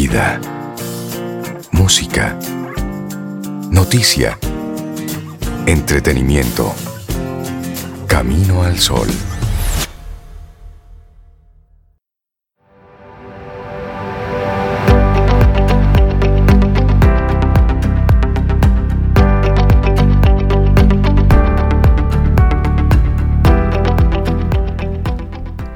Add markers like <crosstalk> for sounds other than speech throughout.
Vida. Música. Noticia. Entretenimiento. Camino al sol.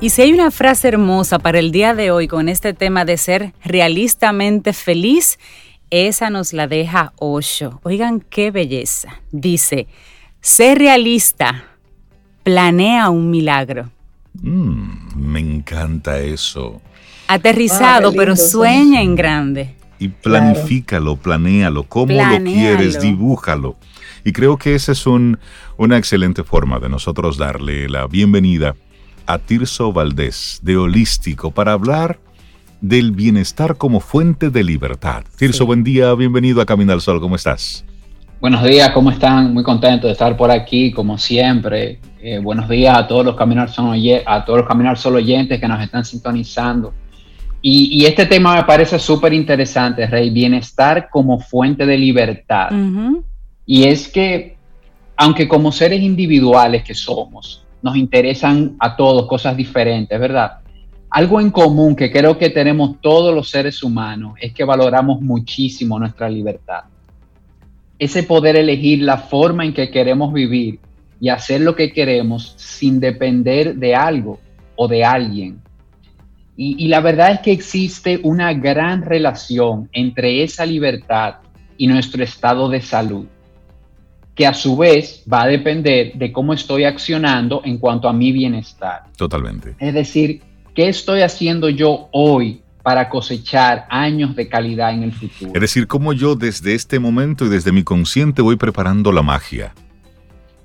Y si hay una frase hermosa para el día de hoy con este tema de ser realistamente feliz, esa nos la deja Osho. Oigan qué belleza. Dice, sé realista, planea un milagro. Mm, me encanta eso. Aterrizado, Ah, pero sí. sueña en grande. Y planifícalo, planéalo, cómo lo quieres, dibújalo. Y creo que esa es un- una excelente forma de nosotros darle la bienvenida a Tirso Valdés de Holístico para hablar del bienestar como fuente de libertad. Tirso, buen día, bienvenido a Camino al Sol, ¿cómo estás? Buenos días, ¿cómo están? Muy contento de estar por aquí, como siempre. Eh, buenos días a todos los Caminar Sol a todos los Caminar Sol oyentes que nos están sintonizando. Y, y este tema me parece súper interesante, Rey, bienestar como fuente de libertad. Y es que, aunque como seres individuales que somos, nos interesan a todos cosas diferentes, ¿verdad? Algo en común que creo que tenemos todos los seres humanos es que valoramos muchísimo nuestra libertad. Ese poder elegir la forma en que queremos vivir y hacer lo que queremos sin depender de algo o de alguien. Y, la verdad es que existe una gran relación entre esa libertad y nuestro estado de salud que a su vez va a depender de cómo estoy accionando en cuanto a mi bienestar. Totalmente. Es decir, ¿qué estoy haciendo yo hoy para cosechar años de calidad en el futuro? Es decir, cómo yo desde este momento y desde mi consciente voy preparando la magia.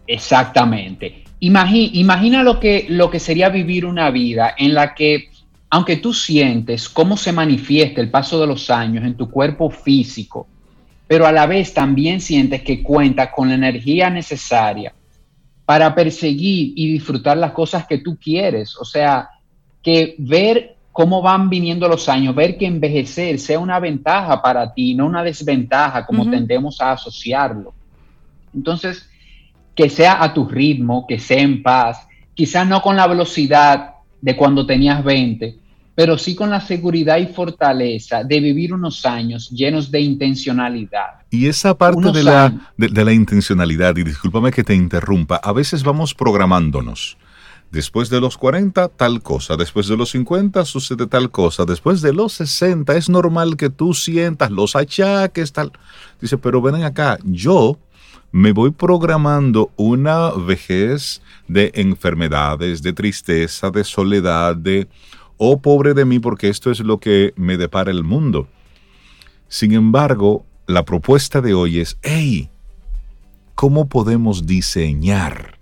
Exactamente. Imagi- imagina lo que, lo que sería vivir una vida en la que, aunque tú sientes cómo se manifiesta el paso de los años en tu cuerpo físico, pero a la vez también sientes que cuentas con la energía necesaria para perseguir y disfrutar las cosas que tú quieres. O sea, que ver cómo van viniendo los años, ver que envejecer sea una ventaja para ti, no una desventaja como tendemos a asociarlo. Entonces, que sea a tu ritmo, que sea en paz, quizás no con la velocidad de cuando tenías 20, pero sí con la seguridad y fortaleza de vivir unos años llenos de intencionalidad. Y esa parte de la, de la intencionalidad, y discúlpame que te interrumpa, a veces vamos programándonos. Después de los 40, tal cosa. Después de los 50, sucede tal cosa. Después de los 60, es normal que tú sientas los achaques, tal. Dice, pero ven acá, yo me voy programando una vejez de enfermedades, de tristeza, de soledad, de, oh pobre de mí, porque esto es lo que me depara el mundo. Sin embargo, la propuesta de hoy es, hey, ¿cómo podemos diseñar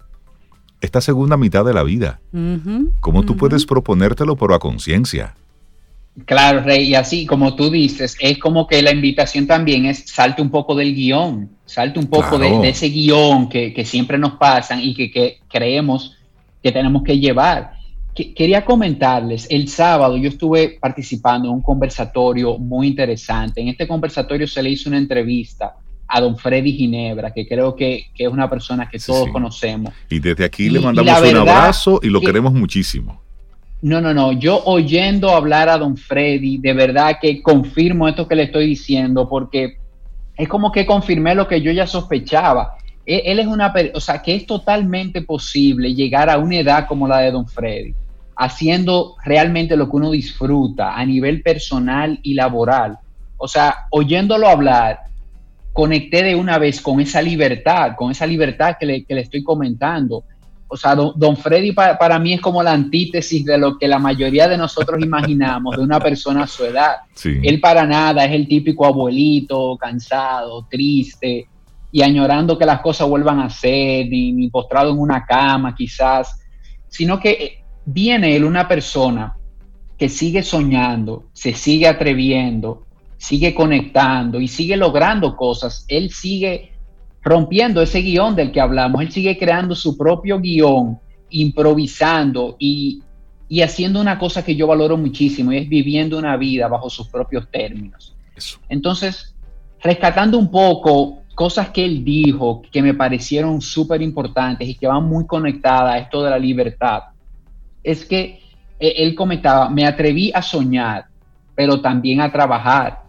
esta segunda mitad de la vida? ¿Cómo tú puedes proponértelo, pero a conciencia? Claro, Rey, y así como tú dices, es como que la invitación también es salte un poco del guion, salte un poco de- ese guion que, que siempre nos pasan y que, que creemos que tenemos que llevar. Que- quería comentarles, el sábado yo estuve participando en un conversatorio muy interesante. En este conversatorio se le hizo una entrevista a don Freddy Ginebra, que creo que, que es una persona que Sí, todos sí. conocemos. Y desde aquí Y- le mandamos un abrazo y lo que- queremos muchísimo. No, no, no. Yo oyendo hablar a don Freddy, de verdad que confirmo esto que le estoy diciendo, porque es como que confirmé lo que yo ya sospechaba. Él, él es una, o sea, que es totalmente posible llegar a una edad como la de don Freddy, haciendo realmente lo que uno disfruta a nivel personal y laboral. O sea, oyéndolo hablar, conecté de una vez con esa libertad, con esa libertad que le, que le estoy comentando. O sea, don, don Freddy pa- para mí es como la antítesis de lo que la mayoría de nosotros imaginamos de una persona a su edad. Sí. Él para nada es el típico abuelito cansado, triste y añorando que las cosas vuelvan a ser, ni, ni postrado en una cama quizás, sino que viene él una persona que sigue soñando, se sigue atreviendo, sigue conectando y sigue logrando cosas. Él sigue rompiendo ese guion del que hablamos, él sigue creando su propio guion, improvisando y y haciendo una cosa que yo valoro muchísimo y es viviendo una vida bajo sus propios términos. Entonces, rescatando un poco cosas que él dijo que me parecieron súper importantes y que van muy conectadas a esto de la libertad, es que eh, él comentaba, me atreví a soñar, pero también a trabajar.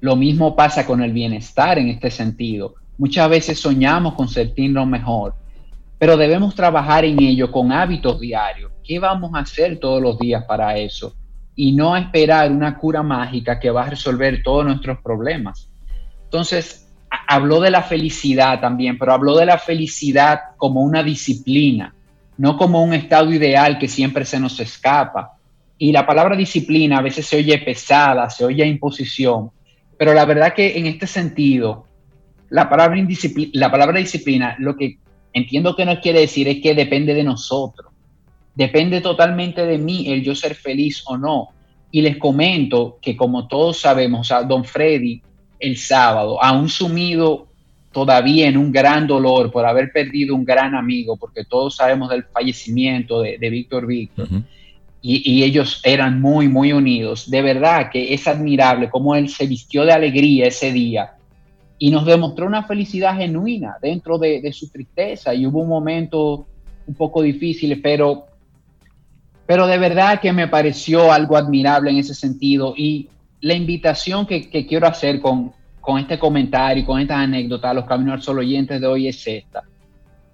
Lo mismo pasa con el bienestar en este sentido. Muchas veces soñamos con sentirnos mejor, pero debemos trabajar en ello con hábitos diarios. ¿Qué vamos a hacer todos los días para eso? Y no esperar una cura mágica que va a resolver todos nuestros problemas. Entonces, habló de la felicidad también, pero habló de la felicidad como una disciplina, no como un estado ideal que siempre se nos escapa. Y la palabra disciplina a veces se oye pesada, se oye imposición, pero la verdad que en este sentido, la palabra, la palabra disciplina lo que entiendo que nos quiere decir es que depende de nosotros. Depende totalmente de mí el yo ser feliz o no. Y les comento que como todos sabemos, a don Freddy el sábado, aún sumido todavía en un gran dolor por haber perdido un gran amigo, porque todos sabemos del fallecimiento de, Víctor Víctor, y, y, ellos eran muy, muy unidos. De verdad que es admirable cómo él se vistió de alegría ese día y nos demostró una felicidad genuina dentro de, de su tristeza. Y hubo un momento un poco difícil, pero, pero de verdad que me pareció algo admirable en ese sentido. Y la invitación que, quiero hacer con, este comentario y con esta anécdota a los Caminos al Sol oyentes de hoy es esta.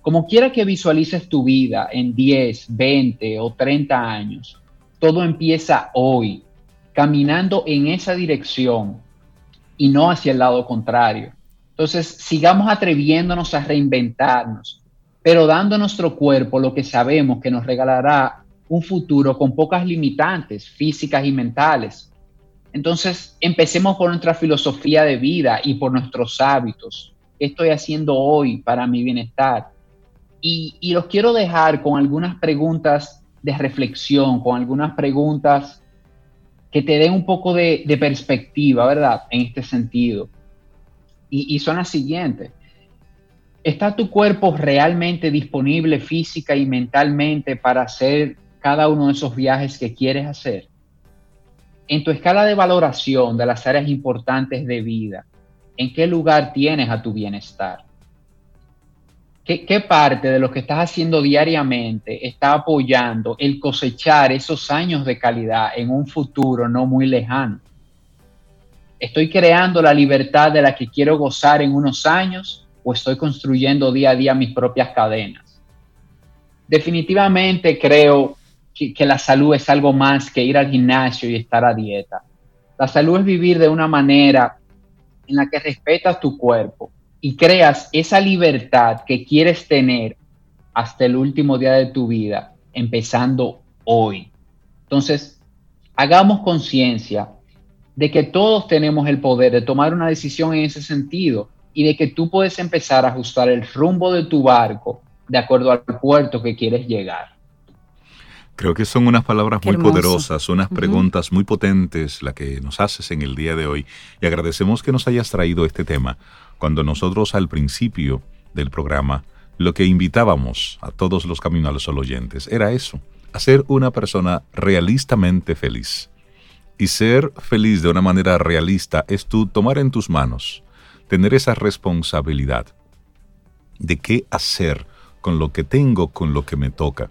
Como quiera que visualices tu vida en 10, 20 o 30 años, todo empieza hoy, caminando en esa dirección y no hacia el lado contrario. Entonces, sigamos atreviéndonos a reinventarnos, pero dando a nuestro cuerpo lo que sabemos que nos regalará un futuro con pocas limitantes físicas y mentales entonces, empecemos por nuestra filosofía de vida y por nuestros hábitos. ¿Qué estoy haciendo hoy para mi bienestar? Y, los quiero dejar con algunas preguntas de reflexión, con algunas preguntas que te den un poco de, perspectiva, ¿verdad? En este sentido. Y, y son las siguientes. ¿Está tu cuerpo realmente disponible física y mentalmente para hacer cada uno de esos viajes que quieres hacer? En tu escala de valoración de las áreas importantes de vida, ¿en qué lugar tienes a tu bienestar? ¿Qué, parte de lo que estás haciendo diariamente está apoyando el cosechar esos años de calidad en un futuro no muy lejano? ¿Estoy creando la libertad de la que quiero gozar en unos años o estoy construyendo día a día mis propias cadenas? Definitivamente creo que, la salud es algo más que ir al gimnasio y estar a dieta. La salud es vivir de una manera en la que respetas tu cuerpo y creas esa libertad que quieres tener hasta el último día de tu vida, empezando hoy. Entonces, hagamos conciencia de que todos tenemos el poder de tomar una decisión en ese sentido y de que tú puedes empezar a ajustar el rumbo de tu barco de acuerdo al puerto que quieres llegar. Creo que son unas palabras muy poderosas, unas preguntas muy potentes la que nos haces en el día de hoy. Y agradecemos que nos hayas traído este tema cuando nosotros al principio del programa lo que invitábamos a todos los caminos a los oyentes era eso, hacer una persona realistamente feliz. Y ser feliz de una manera realista es tú tomar en tus manos, tener esa responsabilidad de qué hacer con lo que tengo, con lo que me toca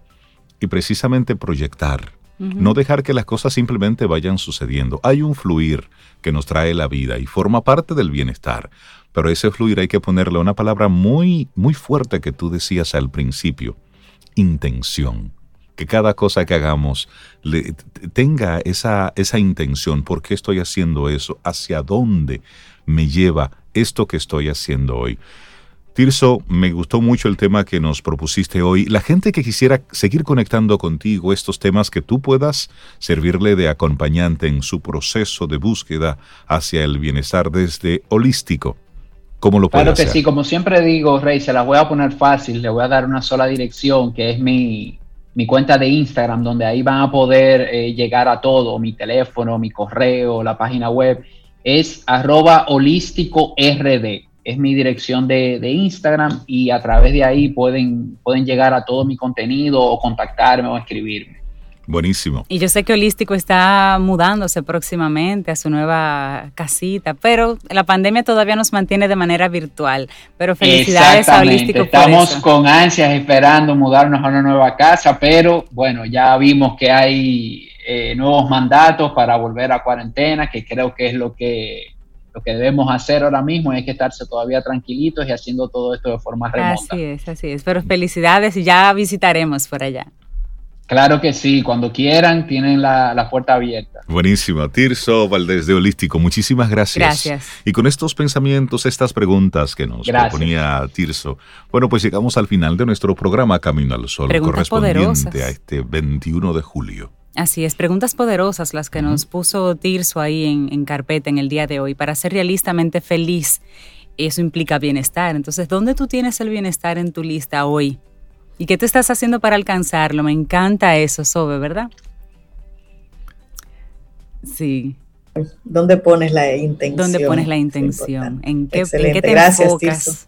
y precisamente proyectar. No dejar que las cosas simplemente vayan sucediendo. Hay un fluir que nos trae la vida y forma parte del bienestar. Pero ese fluir hay que ponerle una palabra muy, muy fuerte que tú decías al principio. Intención. Que cada cosa que hagamos le, tenga esa, esa intención. ¿Por qué estoy haciendo eso? ¿Hacia dónde me lleva esto que estoy haciendo hoy? Tirso, me gustó mucho el tema que nos propusiste hoy. La gente que quisiera seguir conectando contigo estos temas que tú puedas servirle de acompañante en su proceso de búsqueda hacia el bienestar desde holístico. ¿Cómo lo puede Claro que sí, como siempre digo, Rey, se las voy a poner fácil, le voy a dar una sola dirección, que es mi, cuenta de Instagram, donde ahí van a poder eh, llegar a todo, mi teléfono, mi correo, la página web, es arroba holístico rd es mi dirección de, Instagram y a través de ahí pueden, pueden llegar a todo mi contenido o contactarme o escribirme. Buenísimo. Y yo sé que Holístico está mudándose próximamente a su nueva casita, pero la pandemia todavía nos mantiene de manera virtual. Pero felicidades a Holístico. Estamos con ansias esperando mudarnos a una nueva casa, pero bueno, ya vimos que hay eh, nuevos mandatos para volver a cuarentena, que creo que es lo que lo que debemos hacer ahora mismo es que estarse todavía tranquilitos y haciendo todo esto de forma remota. Así es, así es. Pero felicidades y ya visitaremos por allá. Claro que sí, cuando quieran tienen la, puerta abierta. Buenísimo. Tirso Valdés de Holístico, muchísimas gracias. Gracias. Y con estos pensamientos, estas preguntas que nos proponía Tirso, bueno, pues llegamos al final de nuestro programa Camino al Sol, correspondiente a este 21 de julio. Así es, preguntas poderosas las que nos puso Tirso ahí en, en carpeta en el día de hoy. Para ser realistamente feliz, eso implica bienestar. Entonces, ¿dónde tú tienes el bienestar en tu lista hoy? ¿Y qué te estás haciendo para alcanzarlo? Me encanta eso, Sobe, ¿verdad? Sí. ¿Dónde pones la intención? ¿Dónde pones la intención? ¿En qué, ¿En qué, te gracias, enfocas?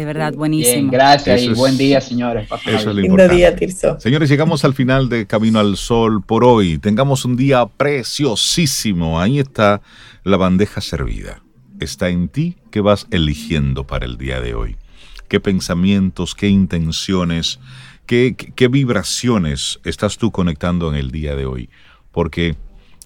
De verdad, buenísimo. Bien, gracias y buen día, señores. Eso es Lindo día, Tirso. Señores, llegamos al final de Camino al Sol por hoy. Tengamos un día preciosísimo. Ahí está la bandeja servida. Está en ti que vas eligiendo para el día de hoy qué pensamientos, qué intenciones, qué, vibraciones estás tú conectando en el día de hoy. Porque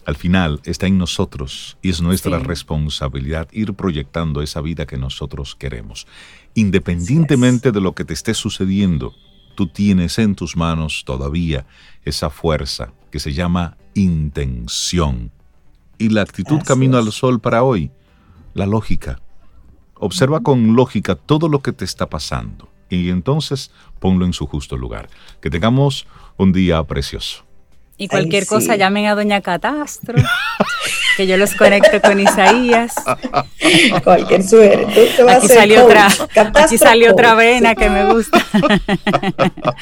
al final está en nosotros y es nuestra responsabilidad ir proyectando esa vida que nosotros queremos. Independientemente de lo que te esté sucediendo, tú tienes en tus manos todavía esa fuerza que se llama intención. Y la actitud camino al sol para hoy, la lógica, Observa con lógica todo lo que te está pasando y entonces ponlo en su justo lugar. Que tengamos un día precioso. Y cualquier cosa llamen a Doña Catastro, que yo los conecto con Isaías. <laughs> Cualquier suerte. Aquí salió, otra, aquí salió otra vena que me gusta. <laughs>